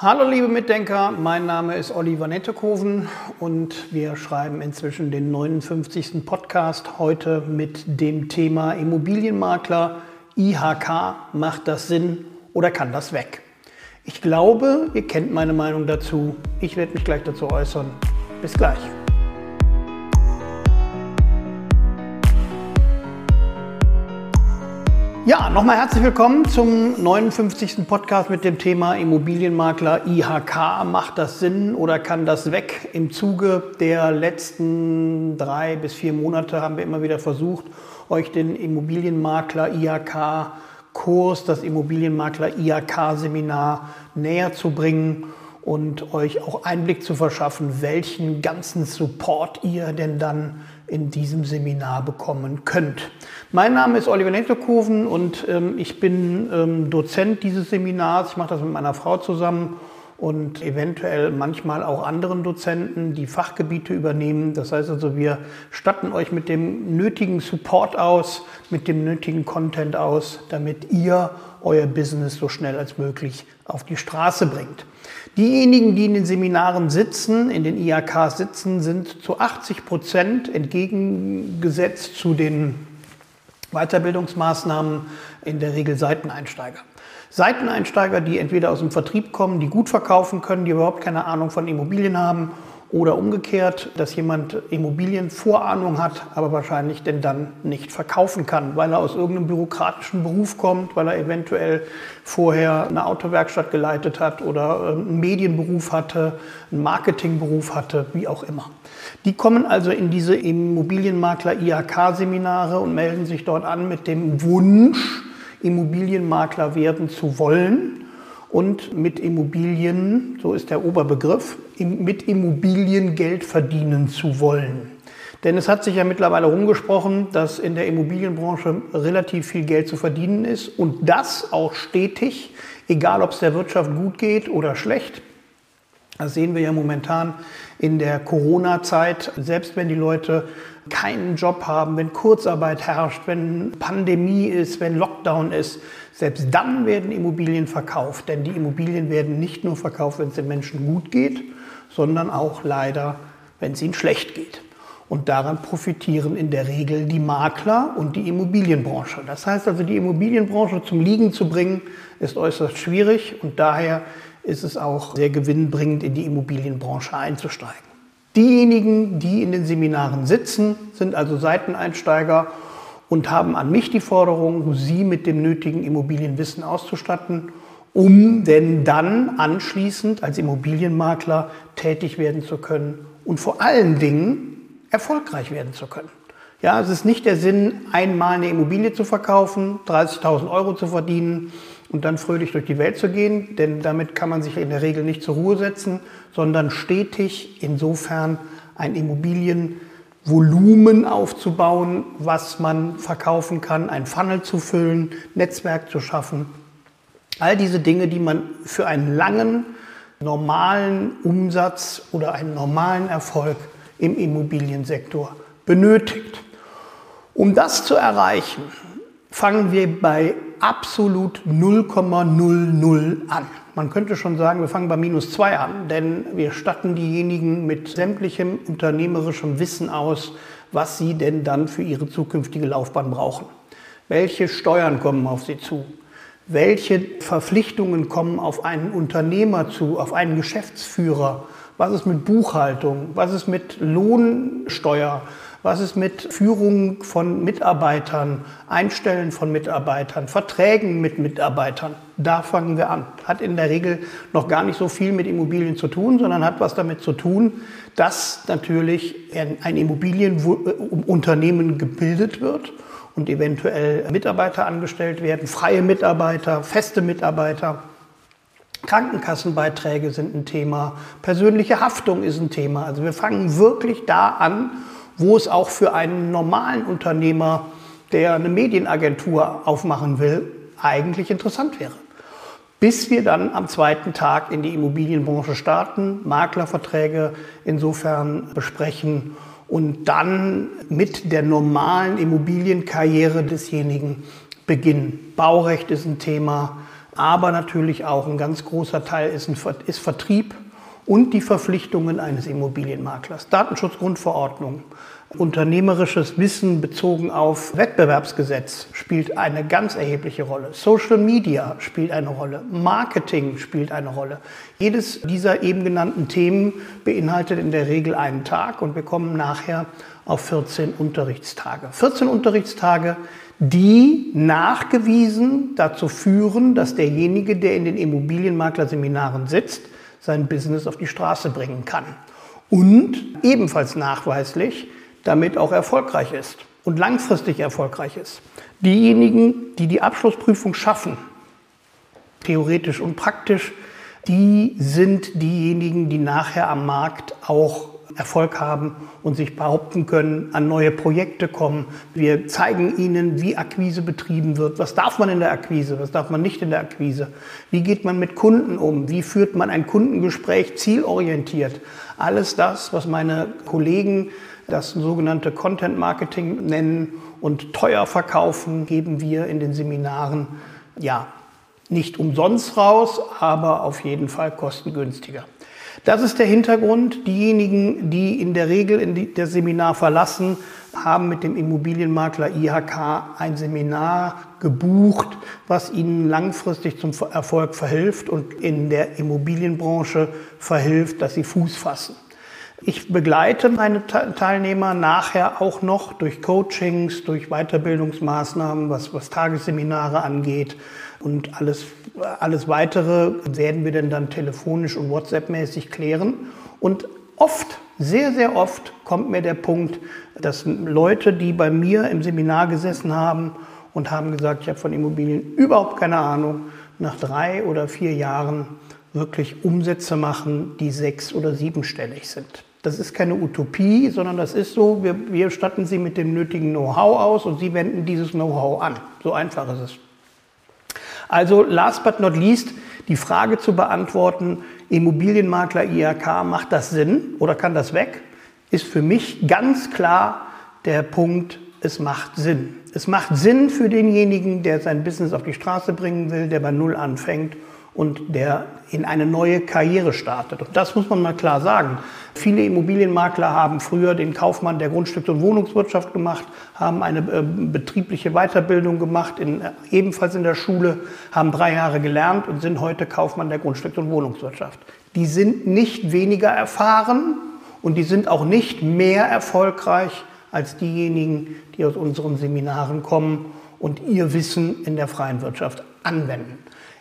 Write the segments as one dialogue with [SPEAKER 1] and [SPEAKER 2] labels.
[SPEAKER 1] Hallo liebe Mitdenker, mein Name ist Oliver Nettekoven und wir schreiben inzwischen den 59. Podcast heute mit dem Thema Immobilienmakler. IHK, macht das Sinn oder kann das weg? Ich glaube, ihr kennt meine Meinung dazu. Ich werde mich gleich dazu äußern. Bis gleich. Ja, nochmal herzlich willkommen zum 59. Podcast mit dem Thema Immobilienmakler IHK. Macht das Sinn oder kann das weg? Im Zuge der letzten drei bis vier Monate haben wir immer wieder versucht, euch den Immobilienmakler IHK Kurs, das Immobilienmakler IHK Seminar näher zu bringen und euch auch Einblick zu verschaffen, welchen ganzen Support ihr denn dann in diesem Seminar bekommen könnt. Mein Name ist Oliver Netterkoven und ähm, ich bin ähm, Dozent dieses Seminars. Ich mache das mit meiner Frau zusammen und eventuell manchmal auch anderen Dozenten, die Fachgebiete übernehmen. Das heißt also, wir statten euch mit dem nötigen Support aus, mit dem nötigen Content aus, damit ihr euer Business so schnell als möglich auf die Straße bringt. Diejenigen, die in den Seminaren sitzen, in den IAKs sitzen, sind zu 80 Prozent entgegengesetzt zu den Weiterbildungsmaßnahmen in der Regel Seiteneinsteiger. Seiteneinsteiger, die entweder aus dem Vertrieb kommen, die gut verkaufen können, die überhaupt keine Ahnung von Immobilien haben oder umgekehrt, dass jemand Immobilienvorahnung hat, aber wahrscheinlich denn dann nicht verkaufen kann, weil er aus irgendeinem bürokratischen Beruf kommt, weil er eventuell vorher eine Autowerkstatt geleitet hat oder ähm, einen Medienberuf hatte, einen Marketingberuf hatte, wie auch immer. Die kommen also in diese Immobilienmakler IHK-Seminare und melden sich dort an mit dem Wunsch, Immobilienmakler werden zu wollen und mit Immobilien, so ist der Oberbegriff, mit Immobilien Geld verdienen zu wollen. Denn es hat sich ja mittlerweile rumgesprochen, dass in der Immobilienbranche relativ viel Geld zu verdienen ist und das auch stetig, egal ob es der Wirtschaft gut geht oder schlecht. Das sehen wir ja momentan in der Corona-Zeit. Selbst wenn die Leute keinen Job haben, wenn Kurzarbeit herrscht, wenn Pandemie ist, wenn Lockdown ist, selbst dann werden Immobilien verkauft. Denn die Immobilien werden nicht nur verkauft, wenn es den Menschen gut geht, sondern auch leider, wenn es ihnen schlecht geht. Und daran profitieren in der Regel die Makler und die Immobilienbranche. Das heißt also, die Immobilienbranche zum Liegen zu bringen, ist äußerst schwierig und daher ist es auch sehr gewinnbringend, in die Immobilienbranche einzusteigen. Diejenigen, die in den Seminaren sitzen, sind also Seiteneinsteiger und haben an mich die Forderung, sie mit dem nötigen Immobilienwissen auszustatten, um denn dann anschließend als Immobilienmakler tätig werden zu können und vor allen Dingen erfolgreich werden zu können. Ja, es ist nicht der Sinn, einmal eine Immobilie zu verkaufen, 30.000 Euro zu verdienen und dann fröhlich durch die Welt zu gehen, denn damit kann man sich in der Regel nicht zur Ruhe setzen, sondern stetig insofern ein Immobilienvolumen aufzubauen, was man verkaufen kann, ein Funnel zu füllen, Netzwerk zu schaffen. All diese Dinge, die man für einen langen, normalen Umsatz oder einen normalen Erfolg im Immobiliensektor benötigt. Um das zu erreichen, fangen wir bei absolut 0,00 an. Man könnte schon sagen, wir fangen bei minus 2 an, denn wir statten diejenigen mit sämtlichem unternehmerischem Wissen aus, was sie denn dann für ihre zukünftige Laufbahn brauchen. Welche Steuern kommen auf sie zu? Welche Verpflichtungen kommen auf einen Unternehmer zu, auf einen Geschäftsführer? Was ist mit Buchhaltung? Was ist mit Lohnsteuer? Was ist mit Führung von Mitarbeitern, Einstellen von Mitarbeitern, Verträgen mit Mitarbeitern? Da fangen wir an. Hat in der Regel noch gar nicht so viel mit Immobilien zu tun, sondern hat was damit zu tun, dass natürlich ein Immobilienunternehmen gebildet wird und eventuell Mitarbeiter angestellt werden, freie Mitarbeiter, feste Mitarbeiter. Krankenkassenbeiträge sind ein Thema, persönliche Haftung ist ein Thema. Also wir fangen wirklich da an, wo es auch für einen normalen Unternehmer, der eine Medienagentur aufmachen will, eigentlich interessant wäre. Bis wir dann am zweiten Tag in die Immobilienbranche starten, Maklerverträge insofern besprechen und dann mit der normalen Immobilienkarriere desjenigen beginnen. Baurecht ist ein Thema, aber natürlich auch ein ganz großer Teil ist, ein, ist Vertrieb und die Verpflichtungen eines Immobilienmaklers. Datenschutzgrundverordnung, Unternehmerisches Wissen bezogen auf Wettbewerbsgesetz spielt eine ganz erhebliche Rolle. Social Media spielt eine Rolle. Marketing spielt eine Rolle. Jedes dieser eben genannten Themen beinhaltet in der Regel einen Tag und wir kommen nachher auf 14 Unterrichtstage. 14 Unterrichtstage, die nachgewiesen dazu führen, dass derjenige, der in den Immobilienmaklerseminaren sitzt, sein Business auf die Straße bringen kann. Und ebenfalls nachweislich, damit auch erfolgreich ist und langfristig erfolgreich ist. Diejenigen, die die Abschlussprüfung schaffen, theoretisch und praktisch, die sind diejenigen, die nachher am Markt auch Erfolg haben und sich behaupten können, an neue Projekte kommen. Wir zeigen ihnen, wie Akquise betrieben wird. Was darf man in der Akquise? Was darf man nicht in der Akquise? Wie geht man mit Kunden um? Wie führt man ein Kundengespräch zielorientiert? Alles das, was meine Kollegen das sogenannte Content Marketing nennen und teuer verkaufen, geben wir in den Seminaren ja nicht umsonst raus, aber auf jeden Fall kostengünstiger. Das ist der Hintergrund. Diejenigen, die in der Regel in die, das Seminar verlassen, haben mit dem Immobilienmakler IHK ein Seminar gebucht, was ihnen langfristig zum Erfolg verhilft und in der Immobilienbranche verhilft, dass sie Fuß fassen. Ich begleite meine Teilnehmer nachher auch noch durch Coachings, durch Weiterbildungsmaßnahmen, was, was Tagesseminare angeht. Und alles, alles weitere werden wir denn dann telefonisch und WhatsApp-mäßig klären. Und oft, sehr, sehr oft kommt mir der Punkt, dass Leute, die bei mir im Seminar gesessen haben und haben gesagt, ich habe von Immobilien überhaupt keine Ahnung, nach drei oder vier Jahren wirklich Umsätze machen, die sechs- oder siebenstellig sind. Das ist keine Utopie, sondern das ist so, wir, wir statten Sie mit dem nötigen Know-how aus und Sie wenden dieses Know-how an. So einfach ist es. Also last but not least, die Frage zu beantworten, Immobilienmakler IHK, macht das Sinn oder kann das weg? Ist für mich ganz klar der Punkt, es macht Sinn. Es macht Sinn für denjenigen, der sein Business auf die Straße bringen will, der bei Null anfängt und der in eine neue Karriere startet. Und das muss man mal klar sagen. Viele Immobilienmakler haben früher den Kaufmann der Grundstücks- und Wohnungswirtschaft gemacht, haben eine äh, betriebliche Weiterbildung gemacht, in, äh, ebenfalls in der Schule, haben drei Jahre gelernt und sind heute Kaufmann der Grundstücks- und Wohnungswirtschaft. Die sind nicht weniger erfahren und die sind auch nicht mehr erfolgreich als diejenigen, die aus unseren Seminaren kommen und ihr Wissen in der freien Wirtschaft anwenden.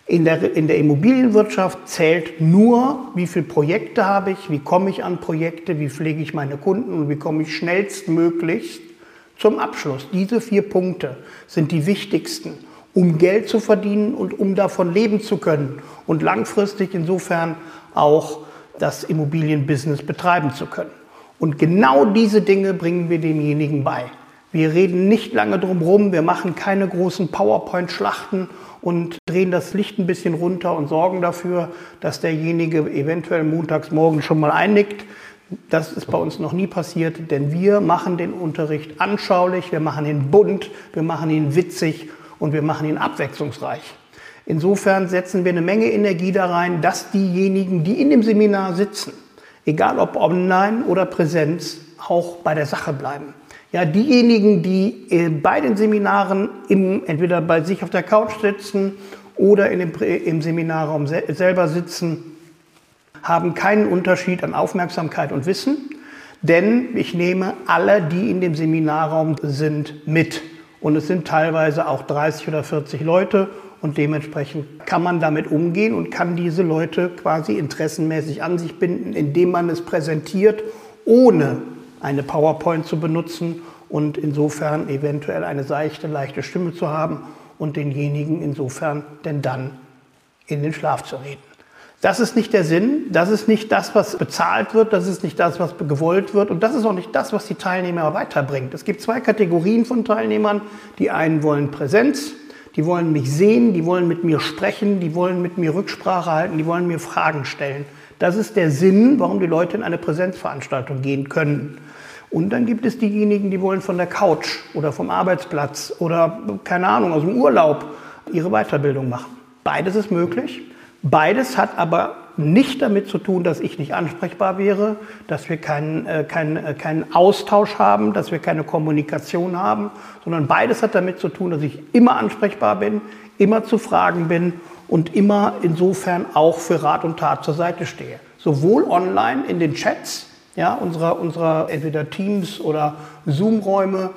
[SPEAKER 1] In der, in der Immobilienwirtschaft zählt nur, wie viele Projekte habe ich, wie komme ich an Projekte, wie pflege ich meine Kunden und wie komme ich schnellstmöglich zum Abschluss. Diese vier Punkte sind die wichtigsten, um Geld zu verdienen und um davon leben zu können und langfristig insofern auch das Immobilienbusiness betreiben zu können. Und genau diese Dinge bringen wir demjenigen bei. Wir reden nicht lange drum herum, wir machen keine großen PowerPoint-Schlachten und drehen das Licht ein bisschen runter und sorgen dafür, dass derjenige eventuell montags morgen schon mal einnickt. Das ist bei uns noch nie passiert, denn wir machen den Unterricht anschaulich, wir machen ihn bunt, wir machen ihn witzig und wir machen ihn abwechslungsreich. Insofern setzen wir eine Menge Energie da rein, dass diejenigen, die in dem Seminar sitzen, egal ob online oder Präsenz, auch bei der Sache bleiben. Ja, diejenigen, die äh, bei den Seminaren im, entweder bei sich auf der Couch sitzen oder in dem, im Seminarraum selber sitzen, haben keinen Unterschied an Aufmerksamkeit und Wissen, denn ich nehme alle, die in dem Seminarraum sind, mit. Und es sind teilweise auch 30 oder 40 Leute und dementsprechend kann man damit umgehen und kann diese Leute quasi interessenmäßig an sich binden, indem man es präsentiert, ohne eine PowerPoint zu benutzen und insofern eventuell eine seichte, leichte Stimme zu haben und denjenigen insofern denn dann in den Schlaf zu reden. Das ist nicht der Sinn, das ist nicht das, was bezahlt wird, das ist nicht das, was gewollt wird und das ist auch nicht das, was die Teilnehmer weiterbringt. Es gibt zwei Kategorien von Teilnehmern. Die einen wollen Präsenz, die wollen mich sehen, die wollen mit mir sprechen, die wollen mit mir Rücksprache halten, die wollen mir Fragen stellen. Das ist der Sinn, warum die Leute in eine Präsenzveranstaltung gehen können. Und dann gibt es diejenigen, die wollen von der Couch oder vom Arbeitsplatz oder keine Ahnung, aus dem Urlaub ihre Weiterbildung machen. Beides ist möglich. Beides hat aber nicht damit zu tun, dass ich nicht ansprechbar wäre, dass wir keinen, äh, keinen, äh, keinen Austausch haben, dass wir keine Kommunikation haben, sondern beides hat damit zu tun, dass ich immer ansprechbar bin, immer zu fragen bin und immer insofern auch für Rat und Tat zur Seite stehe. Sowohl online in den Chats ja, unserer, unserer entweder Teams oder Zoom-Räume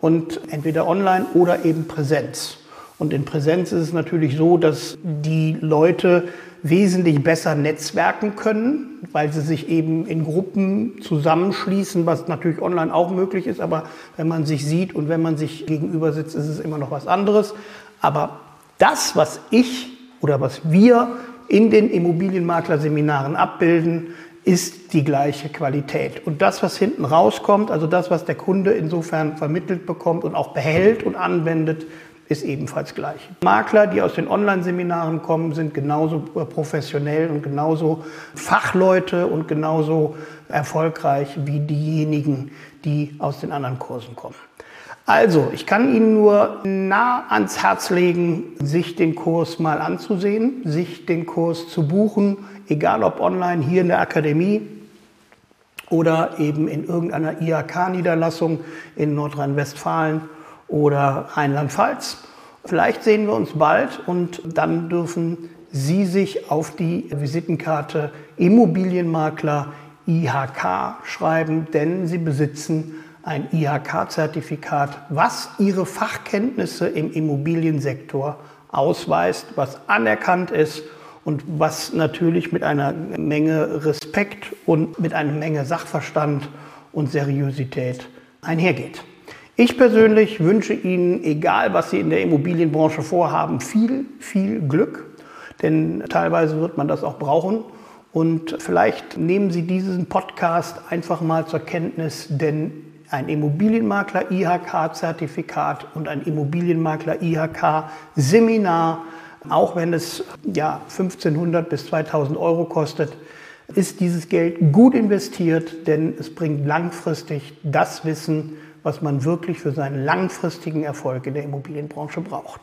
[SPEAKER 1] und entweder online oder eben Präsenz. Und in Präsenz ist es natürlich so, dass die Leute wesentlich besser netzwerken können, weil sie sich eben in Gruppen zusammenschließen, was natürlich online auch möglich ist. Aber wenn man sich sieht und wenn man sich gegenüber sitzt, ist es immer noch was anderes. Aber das, was ich oder was wir in den Immobilienmaklerseminaren abbilden, ist die gleiche Qualität. Und das, was hinten rauskommt, also das, was der Kunde insofern vermittelt bekommt und auch behält und anwendet, ist ebenfalls gleich. Makler, die aus den Online-Seminaren kommen, sind genauso professionell und genauso Fachleute und genauso erfolgreich wie diejenigen, die aus den anderen Kursen kommen. Also, ich kann Ihnen nur nah ans Herz legen, sich den Kurs mal anzusehen, sich den Kurs zu buchen, egal ob online hier in der Akademie oder eben in irgendeiner IHK-Niederlassung in Nordrhein-Westfalen oder Rheinland-Pfalz. Vielleicht sehen wir uns bald und dann dürfen Sie sich auf die Visitenkarte Immobilienmakler IHK schreiben, denn Sie besitzen ein IHK-Zertifikat, was Ihre Fachkenntnisse im Immobiliensektor ausweist, was anerkannt ist und was natürlich mit einer Menge Respekt und mit einer Menge Sachverstand und Seriosität einhergeht. Ich persönlich wünsche Ihnen, egal was Sie in der Immobilienbranche vorhaben, viel, viel Glück, denn teilweise wird man das auch brauchen. Und vielleicht nehmen Sie diesen Podcast einfach mal zur Kenntnis, denn ein Immobilienmakler IHK-Zertifikat und ein Immobilienmakler IHK-Seminar, auch wenn es ja 1500 bis 2000 Euro kostet, ist dieses Geld gut investiert, denn es bringt langfristig das Wissen, was man wirklich für seinen langfristigen Erfolg in der Immobilienbranche braucht.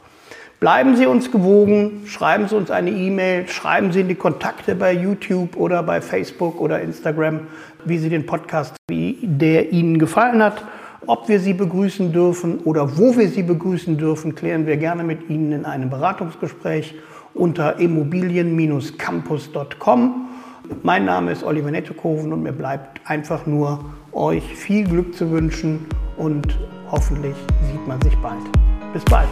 [SPEAKER 1] Bleiben Sie uns gewogen, schreiben Sie uns eine E-Mail, schreiben Sie in die Kontakte bei YouTube oder bei Facebook oder Instagram, wie Sie den Podcast, wie der Ihnen gefallen hat. Ob wir Sie begrüßen dürfen oder wo wir Sie begrüßen dürfen, klären wir gerne mit Ihnen in einem Beratungsgespräch unter immobilien-campus.com. Mein Name ist Oliver Nettekoven und mir bleibt einfach nur, euch viel Glück zu wünschen und hoffentlich sieht man sich bald. Bis bald.